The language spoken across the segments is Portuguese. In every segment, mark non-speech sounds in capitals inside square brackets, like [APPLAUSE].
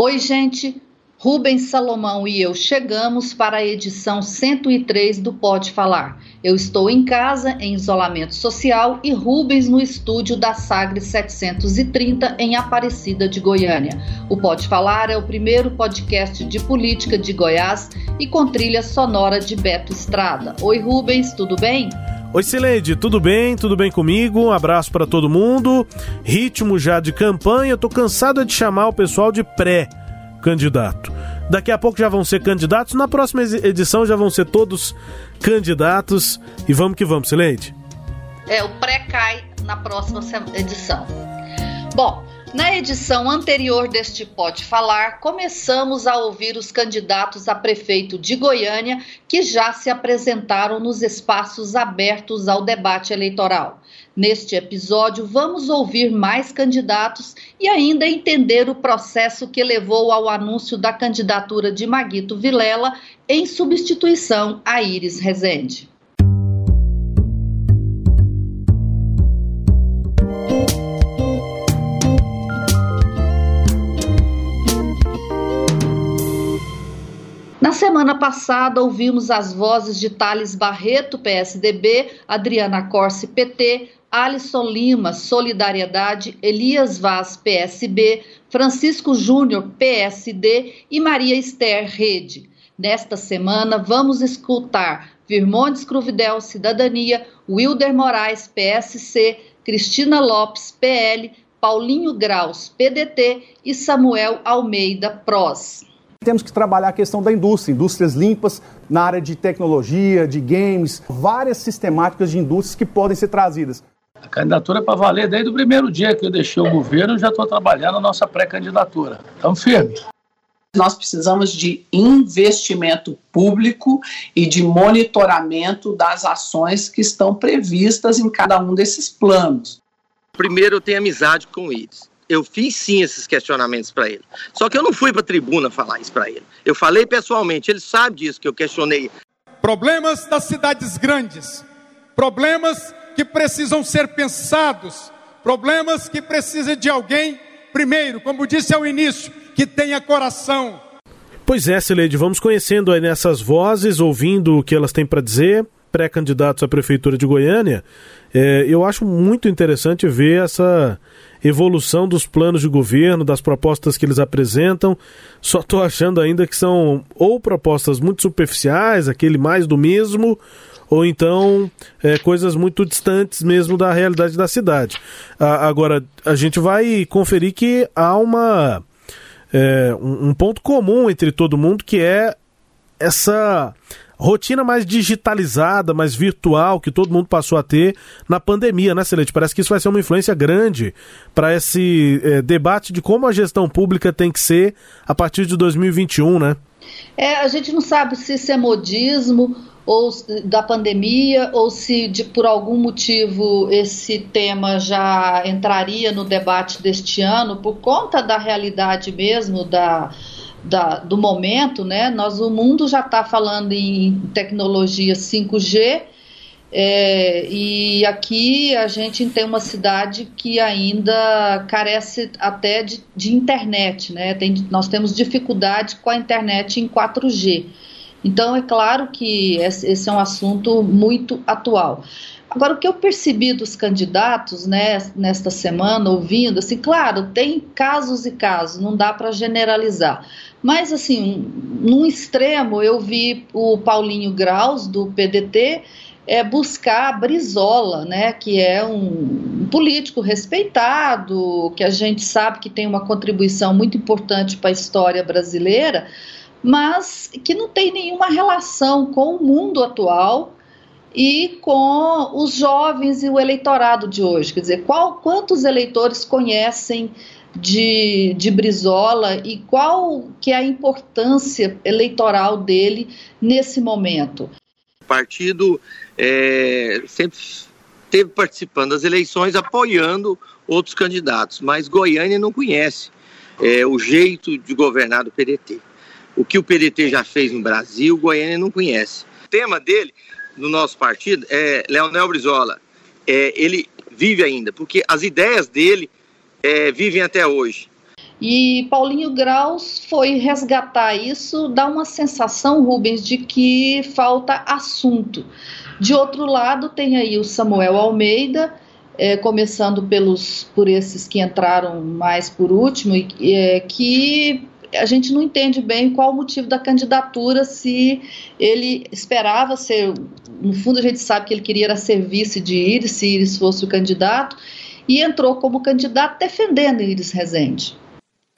Oi, gente. Rubens Salomão e eu chegamos para a edição 103 do Pode Falar. Eu estou em casa, em isolamento social, e Rubens no estúdio da Sagre 730, em Aparecida de Goiânia. O Pode Falar é o primeiro podcast de política de Goiás e com trilha sonora de Beto Estrada. Oi, Rubens, tudo bem? Oi, Sileide, tudo bem? Tudo bem comigo? Um abraço para todo mundo. Ritmo já de campanha, tô cansado de chamar o pessoal de pré candidato. Daqui a pouco já vão ser candidatos, na próxima edição já vão ser todos candidatos. E vamos que vamos, Sileide. É, o pré cai na próxima edição. Bom, na edição anterior deste Pode Falar, começamos a ouvir os candidatos a prefeito de Goiânia que já se apresentaram nos espaços abertos ao debate eleitoral. Neste episódio, vamos ouvir mais candidatos e ainda entender o processo que levou ao anúncio da candidatura de Maguito Vilela em substituição a Iris Rezende. Na semana passada, ouvimos as vozes de Thales Barreto, PSDB, Adriana Corse, PT, Alisson Lima, Solidariedade, Elias Vaz, PSB, Francisco Júnior, PSD e Maria Esther, Rede. Nesta semana, vamos escutar Virmondes Cruvidel, Cidadania, Wilder Moraes, PSC, Cristina Lopes, PL, Paulinho Graus, PDT e Samuel Almeida, PROS. Temos que trabalhar a questão da indústria, indústrias limpas na área de tecnologia, de games, várias sistemáticas de indústrias que podem ser trazidas. A candidatura é para valer desde o primeiro dia que eu deixei o governo, eu já estou trabalhando a nossa pré-candidatura. Estamos firmes. Nós precisamos de investimento público e de monitoramento das ações que estão previstas em cada um desses planos. Primeiro, eu tenho amizade com eles eu fiz sim esses questionamentos para ele. Só que eu não fui para a tribuna falar isso para ele. Eu falei pessoalmente, ele sabe disso que eu questionei. Problemas das cidades grandes, problemas que precisam ser pensados, problemas que precisam de alguém, primeiro, como disse ao início, que tenha coração. Pois é, Sileide, vamos conhecendo aí nessas vozes, ouvindo o que elas têm para dizer, pré-candidatos à Prefeitura de Goiânia. É, eu acho muito interessante ver essa evolução dos planos de governo, das propostas que eles apresentam. Só estou achando ainda que são ou propostas muito superficiais, aquele mais do mesmo, ou então é, coisas muito distantes mesmo da realidade da cidade. Ah, agora, a gente vai conferir que há uma, é, um, um ponto comum entre todo mundo que é essa rotina mais digitalizada, mais virtual que todo mundo passou a ter na pandemia, né, Celeste? Parece que isso vai ser uma influência grande para esse é, debate de como a gestão pública tem que ser a partir de 2021, né? É, a gente não sabe se isso é modismo ou da pandemia ou se de, por algum motivo esse tema já entraria no debate deste ano por conta da realidade mesmo da da, do momento, né? Nós, o mundo já está falando em tecnologia 5G, é, e aqui a gente tem uma cidade que ainda carece até de, de internet, né? Tem, nós temos dificuldade com a internet em 4G. Então é claro que esse é um assunto muito atual. Agora, o que eu percebi dos candidatos né, nesta semana, ouvindo, assim, claro, tem casos e casos, não dá para generalizar. Mas, assim, num extremo, eu vi o Paulinho Graus, do PDT, é, buscar a Brizola, né, que é um, político respeitado, que a gente sabe que tem uma contribuição muito importante para a história brasileira, mas que não tem nenhuma relação com o mundo atual e com os jovens e o eleitorado de hoje. Quer dizer, qual, quantos eleitores conhecem de, de Brizola e qual que é a importância eleitoral dele nesse momento? O partido é, sempre esteve participando das eleições apoiando outros candidatos, mas Goiânia não conhece é, o jeito de governar do PDT. O que o PDT já fez no Brasil, Goiânia não conhece. O tema dele, no nosso partido, é Leonel Brizola. É, ele vive ainda, porque as ideias dele é, vivem até hoje. E Paulinho Graus foi resgatar isso, dá uma sensação, Rubens, de que falta assunto. De outro lado, tem aí o Samuel Almeida, é, começando pelos por esses que entraram mais por último, é, que a gente não entende bem qual o motivo da candidatura, se ele esperava ser. No fundo, a gente sabe que ele queria ser vice de Iris, se Iris fosse o candidato, e entrou como candidato defendendo Iris Rezende.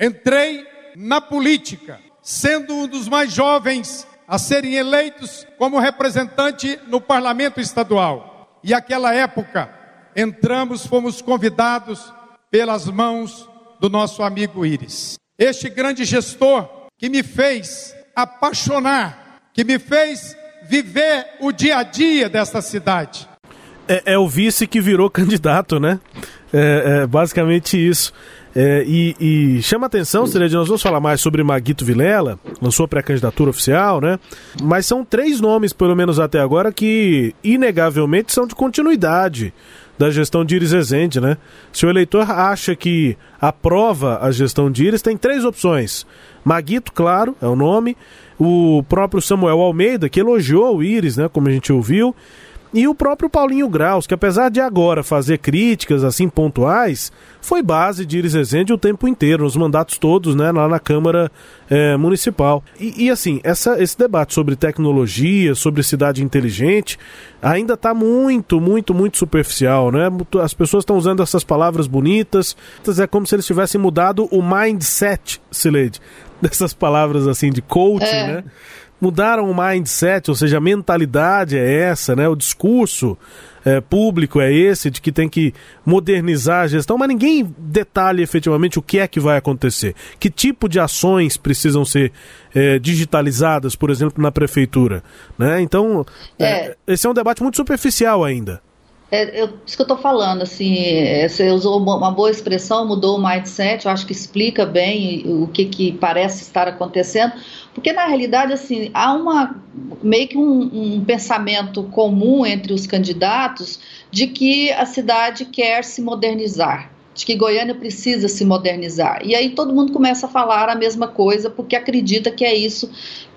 Entrei na política, sendo um dos mais jovens a serem eleitos como representante no parlamento estadual. E aquela época, entramos, fomos convidados pelas mãos do nosso amigo Iris. Este grande gestor que me fez apaixonar, que me fez viver o dia a dia desta cidade. É, é o vice que virou [LAUGHS] candidato, né? É, é basicamente isso. É, e, e, chama atenção, Celede, nós vamos falar mais sobre Maguito Vilela, lançou pré-candidatura oficial, né? Mas são três nomes, pelo menos até agora, que inegavelmente são de continuidade da gestão de Iris Rezende, né? Se o eleitor acha que aprova a gestão de Iris, tem três opções. Maguito, claro, é o nome. O próprio Samuel Almeida, que elogiou o Iris, né? Como a gente ouviu. E o próprio Paulinho Graus, que apesar de agora fazer críticas assim pontuais, foi base de Iris Rezende o tempo inteiro, nos mandatos todos, né, lá na Câmara é, Municipal. E, e, assim, essa, esse debate sobre tecnologia, sobre cidade inteligente, ainda está muito, muito, muito superficial, né? As pessoas estão usando essas palavras bonitas, é como se eles tivessem mudado o mindset, Sileide, [LAUGHS] dessas palavras assim de coaching, é. né? Mudaram o mindset, ou seja, a mentalidade é essa, né? O discurso é, público é esse de que tem que modernizar a gestão, mas ninguém detalha efetivamente o que é que vai acontecer. Que tipo de ações precisam ser é, digitalizadas, por exemplo, na prefeitura, né? Então, é. é esse é um debate muito superficial ainda. É, eu, isso que eu estou falando, assim, é, você usou uma boa expressão, mudou o mindset, eu acho que explica bem o que, que parece estar acontecendo, porque na realidade, assim, há uma meio que um, um pensamento comum entre os candidatos de que a cidade quer se modernizar, de que Goiânia precisa se modernizar. E aí todo mundo começa a falar a mesma coisa porque acredita que é isso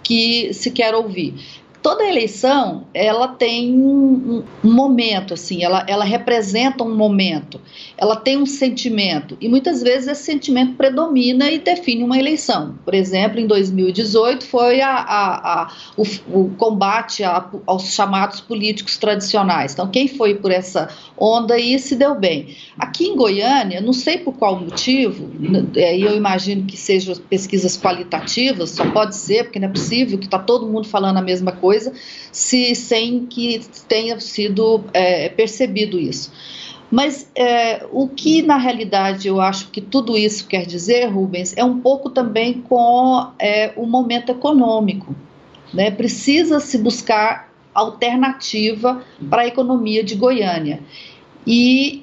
que se quer ouvir toda eleição ela tem um, momento assim ela, ela representa um momento ela tem um sentimento e muitas vezes esse sentimento predomina e define uma eleição. Por exemplo em 2018 foi a, a, a o, o, combate a, aos chamados políticos tradicionais. Então quem foi por essa onda aí se deu bem. Aqui em Goiânia não sei por qual motivo aí eu imagino que sejam pesquisas qualitativas só pode ser porque não é possível que está todo mundo falando a mesma coisa coisa, se, sem que tenha sido é, percebido isso. Mas é, o que na realidade eu acho que tudo isso quer dizer, Rubens, é um pouco também com é, o momento econômico. Né? Precisa se buscar alternativa para a economia de Goiânia. E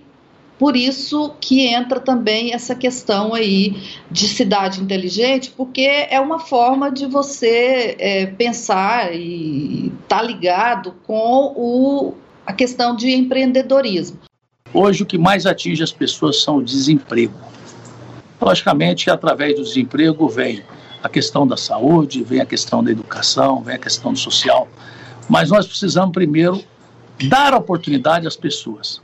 por isso que entra também essa questão aí de cidade inteligente, porque é uma forma de você é, pensar e estar tá ligado com o, a questão de empreendedorismo. Hoje o que mais atinge as pessoas são o desemprego. Logicamente, através do desemprego vem a questão da saúde, vem a questão da educação, vem a questão social. Mas nós precisamos primeiro dar oportunidade às pessoas.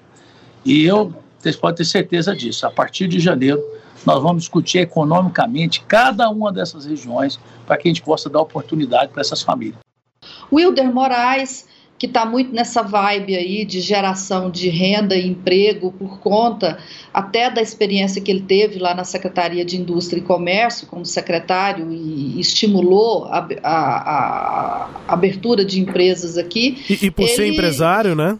E eu vocês podem ter certeza disso. A partir de janeiro, nós vamos discutir economicamente cada uma dessas regiões para que a gente possa dar oportunidade para essas famílias. Wilder Moraes, que está muito nessa vibe aí de geração de renda e emprego por conta até da experiência que ele teve lá na Secretaria de Indústria e Comércio como secretário e estimulou a, a, a abertura de empresas aqui. E, e por ele... ser empresário, né?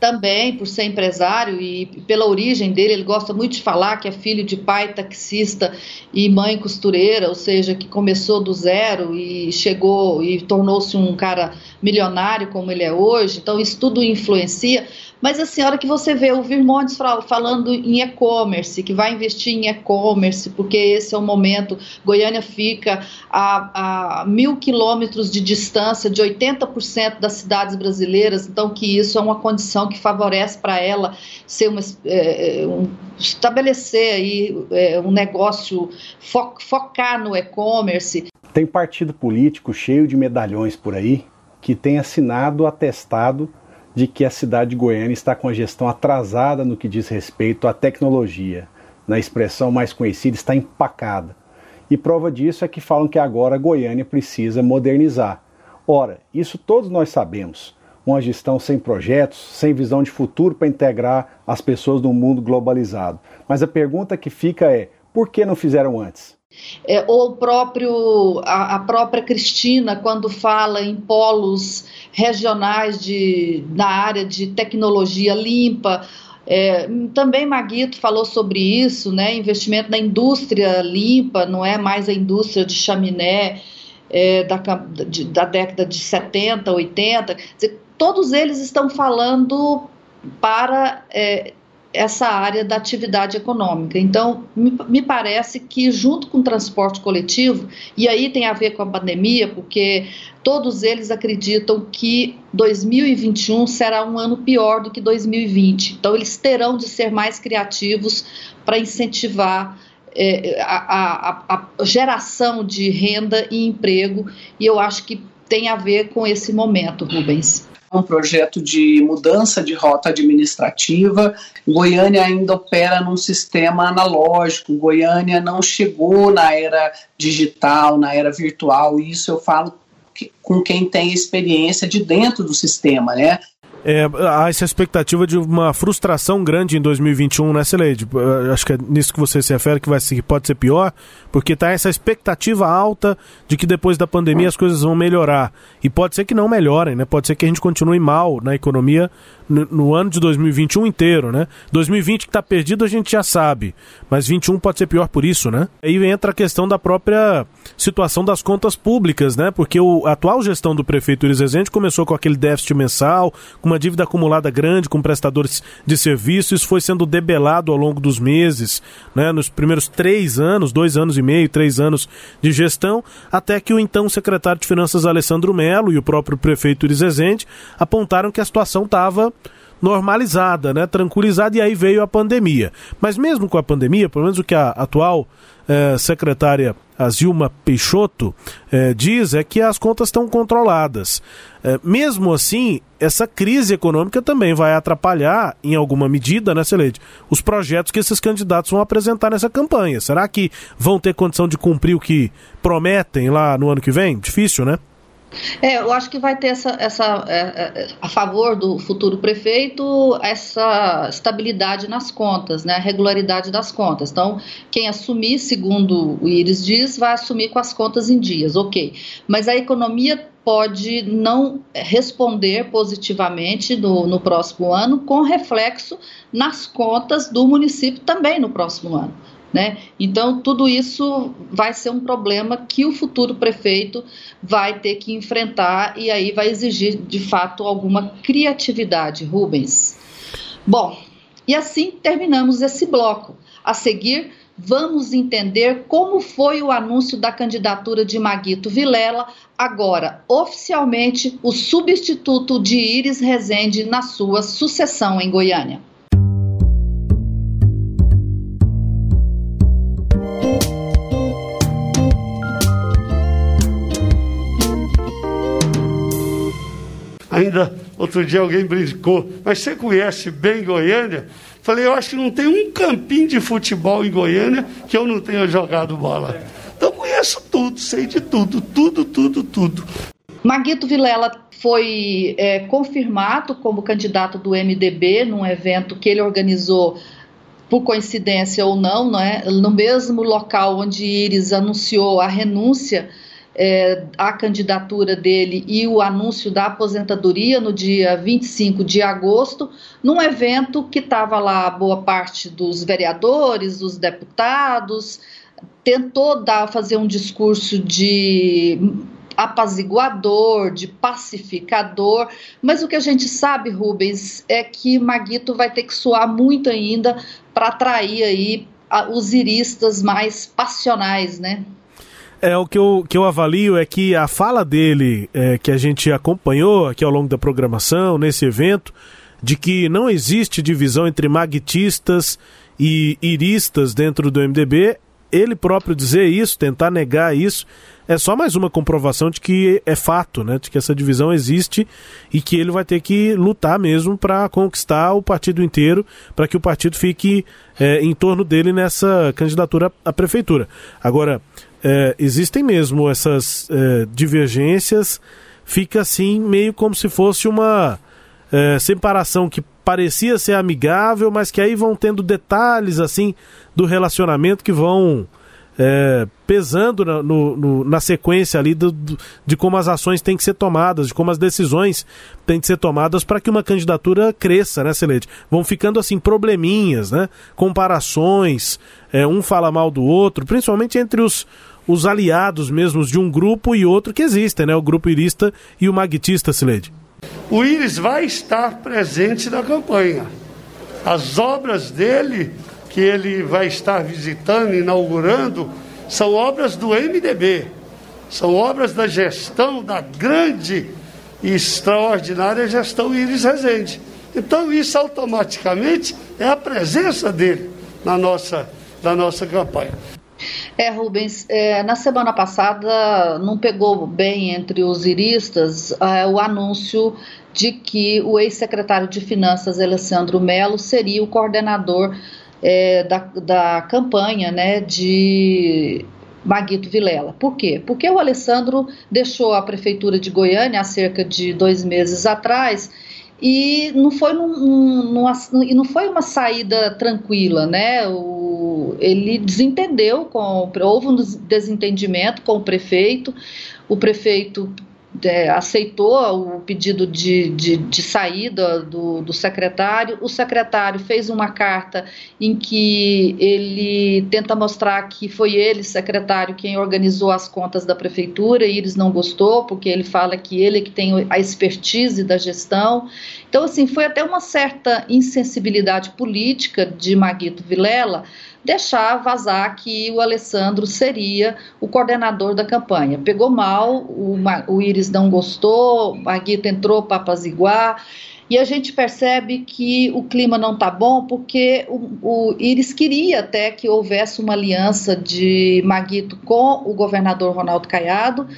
Também por ser empresário e pela origem dele, ele gosta muito de falar que é filho de pai taxista e mãe costureira, ou seja, que começou do zero e chegou e tornou-se um cara milionário como ele é hoje. Então isso tudo influencia. Mas assim, a hora que você vê o Virmontes falando em e-commerce, que vai investir em e-commerce, porque esse é o momento, Goiânia fica a, a mil quilômetros de distância de 80% das cidades brasileiras, então que isso é uma condição que favorece para ela ser uma, é, é, um, estabelecer aí é, um negócio, fo, focar no e-commerce. Tem partido político cheio de medalhões por aí que tem assinado atestado de que a cidade de Goiânia está com a gestão atrasada no que diz respeito à tecnologia. Na expressão mais conhecida, está empacada. E prova disso é que falam que agora Goiânia precisa modernizar. Ora, isso todos nós sabemos. Uma gestão sem projetos, sem visão de futuro para integrar as pessoas no mundo globalizado. Mas a pergunta que fica é: por que não fizeram antes? É, ou próprio a, a, própria Cristina quando fala em polos regionais de, na área de tecnologia limpa. É, também Maguito falou sobre isso, né? Investimento na indústria limpa, não é mais a indústria de chaminé é, da, de, da década de 70, 80. Dizer, todos eles estão falando para é, essa área da atividade econômica. Então, me, parece que, junto com o transporte coletivo, e aí tem a ver com a pandemia, porque todos eles acreditam que 2021 será um ano pior do que 2020. Então, eles terão de ser mais criativos para incentivar. É, a, a, a geração de renda e emprego, e eu acho que tem a ver com esse momento, Rubens um projeto de mudança de rota administrativa. Goiânia ainda opera num sistema analógico. Goiânia não chegou na era digital, na era virtual. E isso eu falo que, com quem tem experiência de dentro do sistema, né? É, há essa expectativa de uma frustração grande em 2021, né, Celeide? Acho que é nisso que você se refere que, vai, que pode ser pior, porque está essa expectativa alta de que depois da pandemia as coisas vão melhorar. E pode ser que não melhorem, né? Pode ser que a gente continue mal na economia no, no ano de 2021 inteiro, né? 2020 que está perdido a gente já sabe, mas 21 pode ser pior por isso, né? Aí entra a questão da própria situação das contas públicas, né? Porque o, a atual gestão do prefeito Iris Rezende começou com aquele déficit mensal, com uma dívida acumulada grande com prestadores de serviços, isso foi sendo debelado ao longo dos meses, né? Nos primeiros três anos, dois anos e meio, três anos de gestão, até que o então secretário de Finanças Alessandro Melo e o próprio prefeito Iris Rezende apontaram que a situação estava normalizada, né, tranquilizada, e aí veio a pandemia. Mas mesmo com a pandemia, pelo menos o que a atual eh, secretária a Zilma Peixoto eh, diz é que as contas estão controladas. Eh, mesmo assim, essa crise econômica também vai atrapalhar, em alguma medida, né, Celede, os projetos que esses candidatos vão apresentar nessa campanha. Será que vão ter condição de cumprir o que prometem lá no ano que vem? Difícil, né? É, eu acho que vai ter essa, essa é, é, a favor do futuro prefeito essa estabilidade nas contas, né, regularidade das contas. Então, quem assumir, segundo o Iris diz, vai assumir com as contas em dias, ok. Mas a economia pode não responder positivamente no, no próximo ano, com reflexo nas contas do município também no próximo ano. Né? Então, tudo isso vai ser um problema que o futuro prefeito vai ter que enfrentar e aí vai exigir, de fato, alguma criatividade, Rubens. Bom, e assim terminamos esse bloco. A seguir, vamos entender como foi o anúncio da candidatura de Maguito Vilela, agora oficialmente o substituto de Iris Rezende na sua sucessão em Goiânia. Ainda outro dia alguém brincou, mas você conhece bem Goiânia? Falei, eu acho que não tem um campinho de futebol em Goiânia que eu não tenha jogado bola. Então conheço tudo, sei de tudo, tudo, tudo, tudo. Maguito Vilela foi é, confirmado como candidato do MDB num evento que ele organizou por coincidência ou não, não é? no mesmo local onde Iris anunciou a renúncia é, à candidatura dele e o anúncio da aposentadoria no dia 25 de agosto, num evento que estava lá boa parte dos vereadores, dos deputados, tentou dar, fazer um discurso de apaziguador, de pacificador, mas o que a gente sabe, Rubens, é que Maguito vai ter que suar muito ainda para atrair aí os iristas mais passionais, né? É, o que eu, que eu avalio é que a fala dele, é, que a gente acompanhou aqui ao longo da programação, nesse evento, de que não existe divisão entre maguitistas e iristas dentro do MDB, ele próprio dizer isso, tentar negar isso, é só mais uma comprovação de que é fato, né? De que essa divisão existe e que ele vai ter que lutar mesmo para conquistar o partido inteiro, para que o partido fique é, em torno dele nessa candidatura à prefeitura. Agora, é, existem mesmo essas é, divergências, fica assim meio como se fosse uma é, separação que parecia ser amigável, mas que aí vão tendo detalhes assim do relacionamento que vão é, pesando na, no, no, na sequência ali do, do, de como as ações têm que ser tomadas, de como as decisões têm que ser tomadas para que uma candidatura cresça, né, Celede? Vão ficando assim probleminhas, né? Comparações, é, um fala mal do outro, principalmente entre os, os aliados mesmos de um grupo e outro que existem, né? O grupo irista e o maguitista, Celede. O Íris vai estar presente na campanha. As obras dele que ele vai estar visitando, inaugurando, são obras do MDB, são obras da gestão, da grande e extraordinária gestão Iris Rezende. Então, isso automaticamente é a presença dele na nossa, na nossa campanha. É, Rubens, é, na semana passada não pegou bem entre os iristas é, o anúncio de que o ex-secretário de Finanças, Alessandro Melo, seria o coordenador é, da, da campanha né, de Maguito Vilela. Por quê? Porque o Alessandro deixou a prefeitura de Goiânia há cerca de dois meses atrás e não foi, num, num, num, não foi uma saída tranquila, né? O, ele desentendeu com houve um desentendimento com o prefeito. O prefeito é, aceitou o pedido de, de, de saída do, do, secretário. O secretário fez uma carta em que ele tenta mostrar que foi ele, secretário, quem organizou as contas da prefeitura e eles não gostou, porque ele fala que ele é que tem a expertise da gestão. Então, assim, foi até uma certa insensibilidade política de Maguito Vilela deixar vazar que o Alessandro seria o coordenador da campanha. Pegou mal, o, o Iris não gostou, a Guita entrou para apaziguar. E a gente percebe que o clima não está bom porque o, o Iris queria até que houvesse uma aliança de Maguito com o governador Ronaldo Caiado,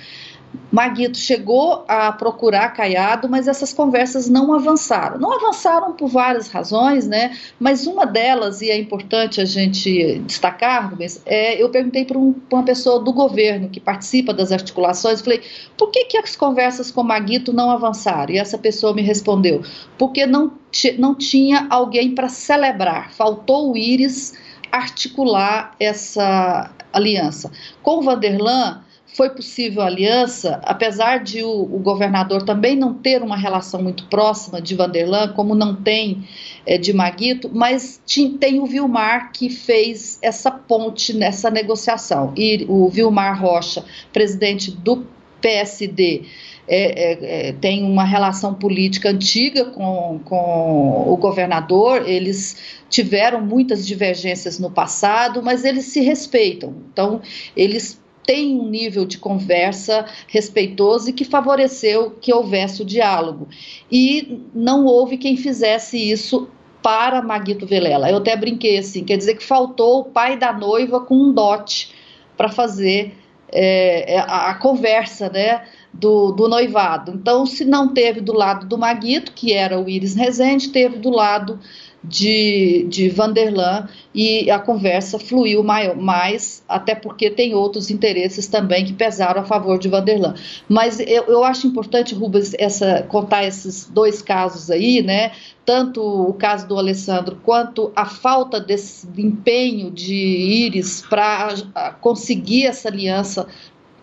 Maguito chegou a procurar Caiado, mas essas conversas não avançaram. Não avançaram por várias razões, né? Mas uma delas, e é importante a gente destacar, Rubens, é, eu perguntei para um, uma pessoa do governo que participa das articulações, falei, por que, que as conversas com Maguito não avançaram? E essa pessoa me respondeu, porque não, não tinha alguém para celebrar, faltou o Íris articular essa aliança. Com o Vanderlan, foi possível a aliança, apesar de o, o, governador também não ter uma relação muito próxima de Vanderlan, como não tem é, de Maguito, mas tem o Vilmar que fez essa ponte nessa negociação. E o Vilmar Rocha, presidente do PSD, é, é, tem uma relação política antiga com, com o governador, eles tiveram muitas divergências no passado, mas eles se respeitam. Então, eles tem um nível de conversa respeitoso e que favoreceu que houvesse o diálogo. E não houve quem fizesse isso para Maguito Velela. Eu até brinquei assim, quer dizer que faltou o pai da noiva com um dote para fazer é, a, a, conversa, né? Do, do, noivado. Então, se não teve do lado do Maguito, que era o Iris Rezende, teve do lado de, de Vanderlan e a conversa fluiu mais, mais, até porque tem outros interesses também que pesaram a favor de Vanderlan. Mas eu, eu acho importante, Rubens, essa, contar esses dois casos aí, né? Tanto o caso do Alessandro quanto a falta desse empenho de Íris para conseguir essa aliança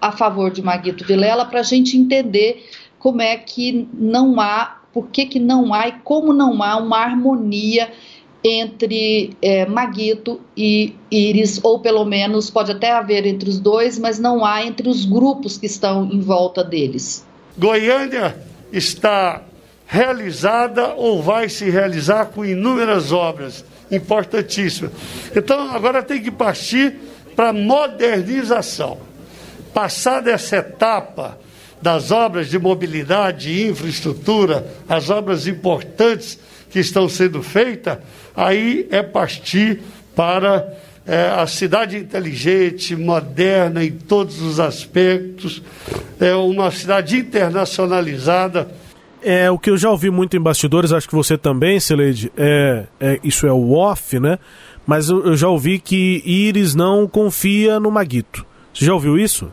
a favor de Maguito Vilela, para a gente entender como é que não há por que, que não há e como não há uma harmonia entre é, Maguito e Íris, ou pelo menos pode até haver entre os dois, mas não há entre os grupos que estão em volta deles. Goiânia está realizada ou vai se realizar com inúmeras obras importantíssimas. Então agora tem que partir para modernização. Passada essa etapa das obras de mobilidade e infraestrutura, as obras importantes que estão sendo feitas, aí é partir para é, a cidade inteligente, moderna em todos os aspectos, é uma cidade internacionalizada. É o que eu já ouvi muito em bastidores, acho que você também, Celeide, é, é, isso é o off, né? Mas eu, eu já ouvi que Iris não confia no Maguito. Você já ouviu isso?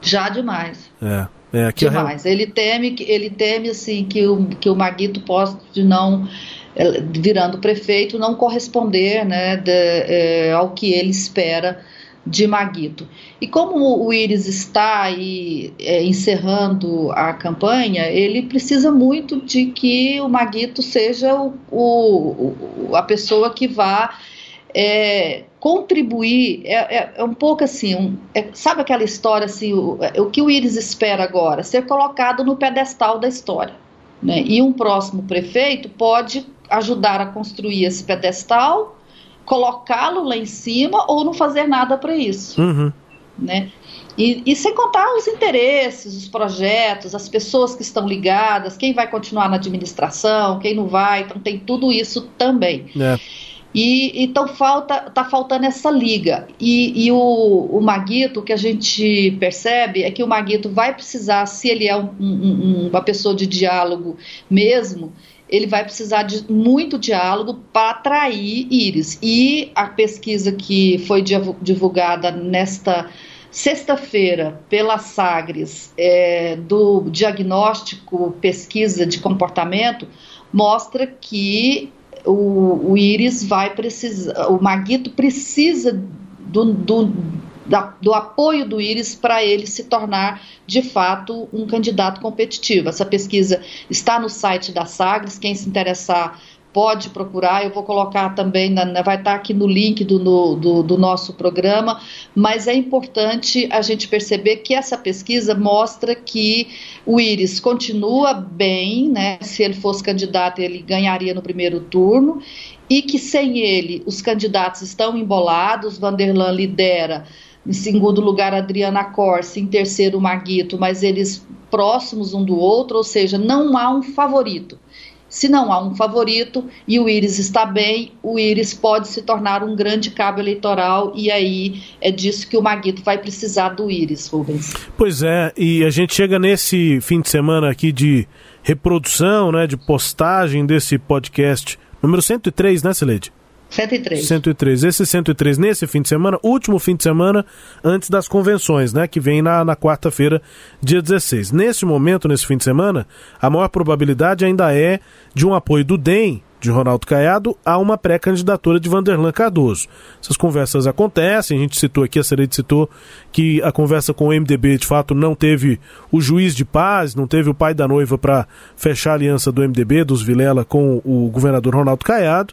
Já demais. É. É, Demais. Ele teme, ele teme assim, que, o, que o Maguito possa não, é, virando prefeito, não corresponder né, de, é, ao que ele espera de Maguito. E como o Íris está aí é, encerrando a campanha, ele precisa muito de que o Maguito seja o, o, a pessoa que vá é, contribuir é, é, é, um pouco assim, um, é, sabe aquela história assim, o, é, o, que o Íris espera agora? Ser colocado no pedestal da história. Né? E um próximo prefeito pode ajudar a construir esse pedestal, colocá-lo lá em cima ou não fazer nada para isso. Uhum. Né? E, e, sem contar os interesses, os projetos, as pessoas que estão ligadas, quem vai continuar na administração, quem não vai, então tem tudo isso também. É. E então falta, tá faltando essa liga. E, e o, o Maguito, o que a gente percebe é que o Maguito vai precisar, se ele é um, um, uma pessoa de diálogo mesmo, ele vai precisar de muito diálogo para atrair íris. E a pesquisa que foi divulgada nesta sexta-feira pela Sagres é, do diagnóstico pesquisa de comportamento mostra que o, o vai precisar, o Maguito precisa do, do, da, do apoio do Íris para ele se tornar de fato um candidato competitivo. Essa pesquisa está no site da Sagres, quem se interessar pode procurar, eu vou colocar também, na, vai estar aqui no link do, no, do, do, nosso programa, mas é importante a gente perceber que essa pesquisa mostra que o Íris continua bem, né? Se ele fosse candidato, ele ganharia no primeiro turno, e que sem ele os candidatos estão embolados, Vanderlan lidera. Em segundo lugar, Adriana Corse, em terceiro, Maguito, mas eles próximos um do outro, ou seja, não há um favorito. Se não há um favorito e o Íris está bem, o Íris pode se tornar um grande cabo eleitoral e aí é disso que o Maguito vai precisar do Íris, Rubens. Pois é, e a gente chega nesse fim de semana aqui de reprodução, né, de postagem desse podcast número 103, né, Celede? 103. 103. Esse 103 nesse fim de semana, último fim de semana antes das convenções, né? Que vem na, na quarta-feira, dia 16. Nesse momento, nesse fim de semana, a maior probabilidade ainda é de um apoio do DEM, de Ronaldo Caiado, a uma pré-candidatura de Vanderlan Cardoso. Essas conversas acontecem, a gente citou aqui, a Serede citou que a conversa com o MDB de fato não teve o juiz de paz, não teve o pai da noiva para fechar a aliança do MDB, dos Vilela, com o governador Ronaldo Caiado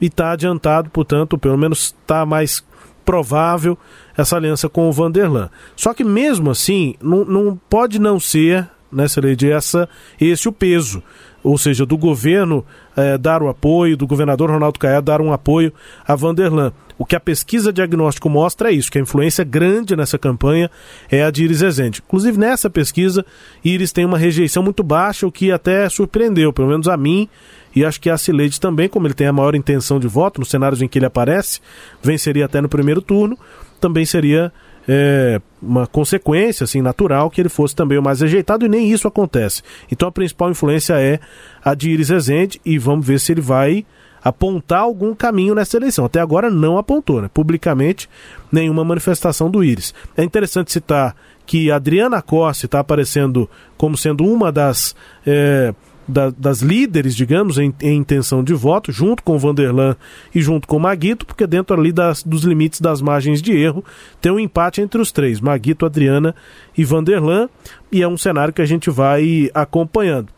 e está adiantado, portanto, pelo menos está mais provável essa aliança com o Vanderlan. Só que mesmo assim, não, não pode não ser, nessa lei de essa, esse o peso. Ou seja, do governo eh, dar o apoio, do governador Ronaldo Caiado dar um apoio a Vanderlan. O que a pesquisa diagnóstico mostra é isso, que a influência grande nessa campanha é a de Iris Rezende. Inclusive, nessa pesquisa, Iris tem uma rejeição muito baixa, o que até surpreendeu, pelo menos a mim, e acho que a Cileide também, como ele tem a maior intenção de voto nos cenários em que ele aparece, venceria até no primeiro turno, também seria é, uma consequência assim natural que ele fosse também o mais rejeitado e nem isso acontece. Então a principal influência é a de Iris Rezende e vamos ver se ele vai apontar algum caminho nessa eleição. Até agora não apontou, né? Publicamente, nenhuma manifestação do Íris. É interessante citar que Adriana Costa está aparecendo como sendo uma das. É, da, das líderes, digamos, em, em, intenção de voto, junto com Vanderlan e junto com Maguito, porque dentro ali das, dos limites das margens de erro tem um empate entre os três, Maguito, Adriana e Vanderlan, e é um cenário que a gente vai acompanhando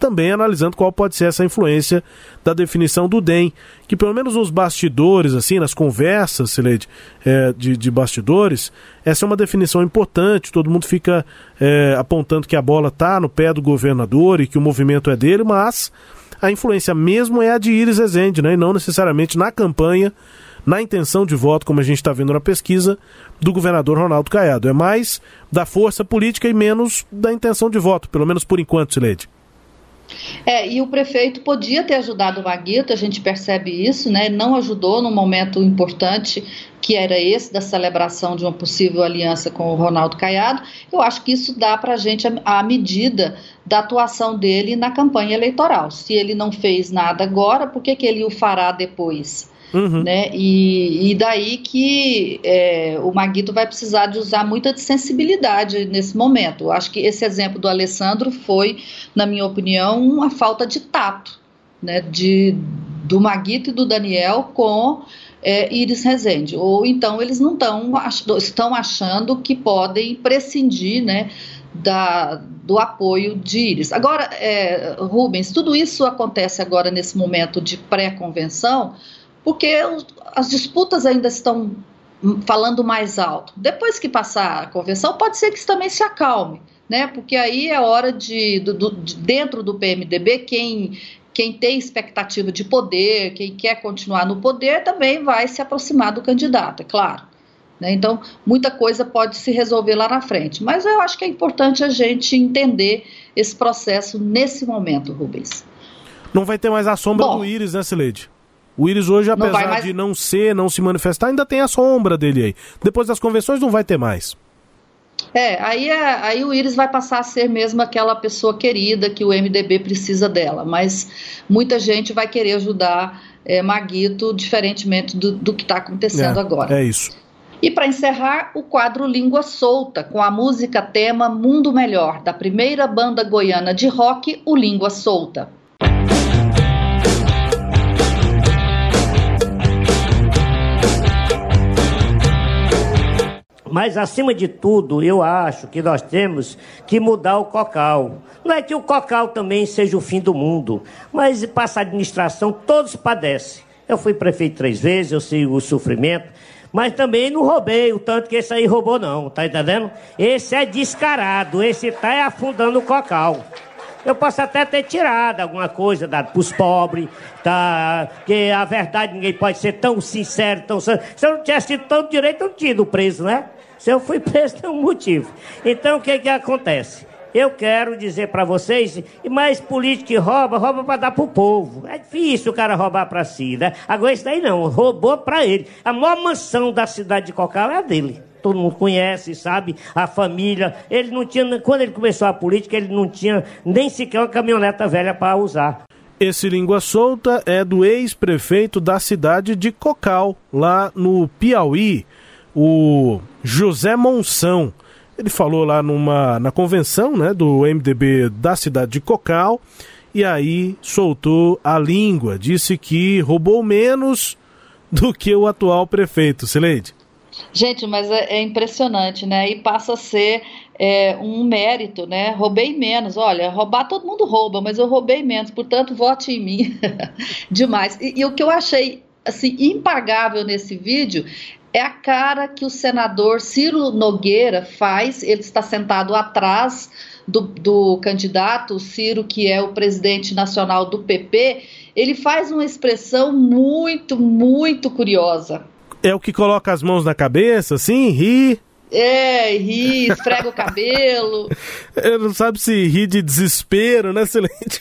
também analisando qual pode ser essa influência da definição do DEM, que pelo menos nos bastidores, assim, nas conversas, Sileide, é, de, de, bastidores, essa é uma definição importante, todo mundo fica é, apontando que a bola está no pé do governador e que o movimento é dele, mas a influência mesmo é a de Iris Rezende, né, e não necessariamente na campanha, na intenção de voto, como a gente está vendo na pesquisa, do governador Ronaldo Caiado. É mais da força política e menos da intenção de voto, pelo menos por enquanto, Sileide. É, e o prefeito podia ter ajudado o Maguito, a gente percebe isso, né? Não ajudou num momento importante que era esse da celebração de uma possível aliança com o Ronaldo Caiado. Eu acho que isso dá para a gente a medida da atuação dele na campanha eleitoral. Se ele não fez nada agora, por que, que ele o fará depois? Uhum. Né? E, e, daí que é, o Maguito vai precisar de usar muita sensibilidade nesse momento. Eu acho que esse exemplo do Alessandro foi, na minha opinião, uma falta de tato né? de, do Maguito e do Daniel com é, Iris Rezende. Ou então eles não tão, estão achando que podem prescindir né, da, do apoio de Iris. Agora, é, Rubens, tudo isso acontece agora nesse momento de pré-convenção porque as disputas ainda estão falando mais alto. Depois que passar a convenção, pode ser que isso também se acalme, né? Porque aí é hora de, do, de dentro do PMDB, quem quem tem expectativa de poder, quem quer continuar no poder, também vai se aproximar do candidato, é claro. Né? Então, muita coisa pode se resolver lá na frente. Mas eu acho que é importante a gente entender esse processo nesse momento, Rubens. Não vai ter mais a sombra Bom, do Íris, né, Sileide? O Íris hoje, apesar mais... de não ser, não se manifestar, ainda tem a sombra dele aí. Depois das convenções não vai ter mais. É, aí, é, aí o Íris vai passar a ser mesmo aquela pessoa querida que o MDB precisa dela, mas muita gente vai querer ajudar é, Maguito, diferentemente do, do que está acontecendo é, agora. É isso. E para encerrar, o quadro Língua Solta, com a música tema Mundo Melhor, da primeira banda goiana de rock, o Língua Solta. Mas, acima de tudo, eu acho que nós temos que mudar o cocal. Não é que o cocal também seja o fim do mundo, mas passa a administração, todos padecem. Eu fui prefeito três vezes, eu sei o sofrimento, mas também não roubei o tanto que esse aí roubou, não, tá entendendo? Esse é descarado, esse tá afundando o cocal. Eu posso até ter tirado alguma coisa dado para os pobres, tá? Que a verdade ninguém pode ser tão sincero, tão Se eu não tivesse tido tanto direito, eu não tinha ido preso, né? Se eu fui preso, tem um motivo. Então, o que, que acontece? Eu quero dizer para vocês, mais político que rouba, rouba para dar para o povo. É difícil o cara roubar para si, né? Agora, isso daí não, roubou para ele. A maior mansão da cidade de Cocal é a dele. Todo mundo conhece, sabe? A família. Ele não tinha, quando ele começou a política, ele não tinha nem sequer uma caminhoneta velha para usar. Esse língua solta é do ex-prefeito da cidade de Cocal, lá no Piauí o José Monção. Ele falou lá numa, na convenção né, do MDB da cidade de Cocal e aí soltou a língua. Disse que roubou menos do que o atual prefeito. Sileide. Gente, mas é, é, impressionante, né? E passa a ser é, um mérito, né? Roubei menos. Olha, roubar todo mundo rouba, mas eu roubei menos, portanto, vote em mim. [LAUGHS] Demais. E, e, o que eu achei assim impagável nesse vídeo é a cara que o senador Ciro Nogueira faz, ele está sentado atrás do, do candidato, o Ciro, que é o presidente nacional do PP, ele faz uma expressão muito, muito curiosa. É o que coloca as mãos na cabeça, assim, ri. É, ri, esfrega o cabelo. [LAUGHS] Ele não sabe se ri de desespero, né, Excelente?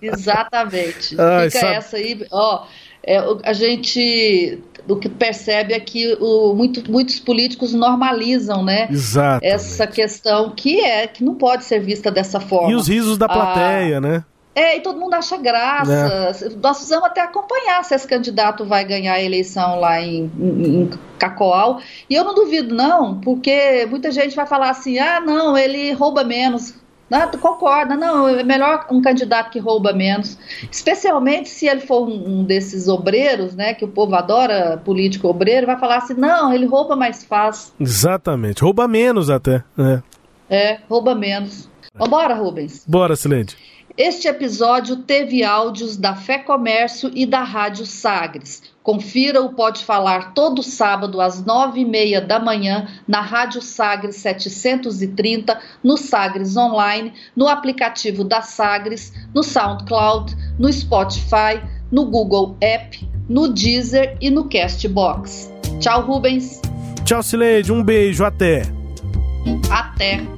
Exatamente. [LAUGHS] Ai, Fica sabe... essa aí, ó. É, a gente o que percebe é que o, muito, muitos políticos normalizam, né? Exatamente. Essa questão que é que não pode ser vista dessa forma. E os risos da plateia, ah, né? É, e todo mundo acha graça. É. Nós precisamos até acompanhar se esse candidato vai ganhar a eleição lá em, em, em Cacoal. E eu não duvido, não, porque muita gente vai falar assim: ah, não, ele rouba menos. Não, concorda, não, é melhor um candidato que rouba menos, especialmente se ele for um, um, desses obreiros, né, que o povo adora político obreiro, vai falar assim, não, ele rouba mais fácil. Exatamente, rouba menos até, né? É, rouba menos. Vambora, Rubens? Bora, Silente. Este episódio teve áudios da Fé Comércio e da Rádio Sagres. Confira o Pode Falar todo sábado às nove e meia da manhã na Rádio Sagres 730, no Sagres Online, no aplicativo da Sagres, no SoundCloud, no Spotify, no Google App, no Deezer e no Castbox. Tchau, Rubens. Tchau, Sileide. Um beijo. Até. Até.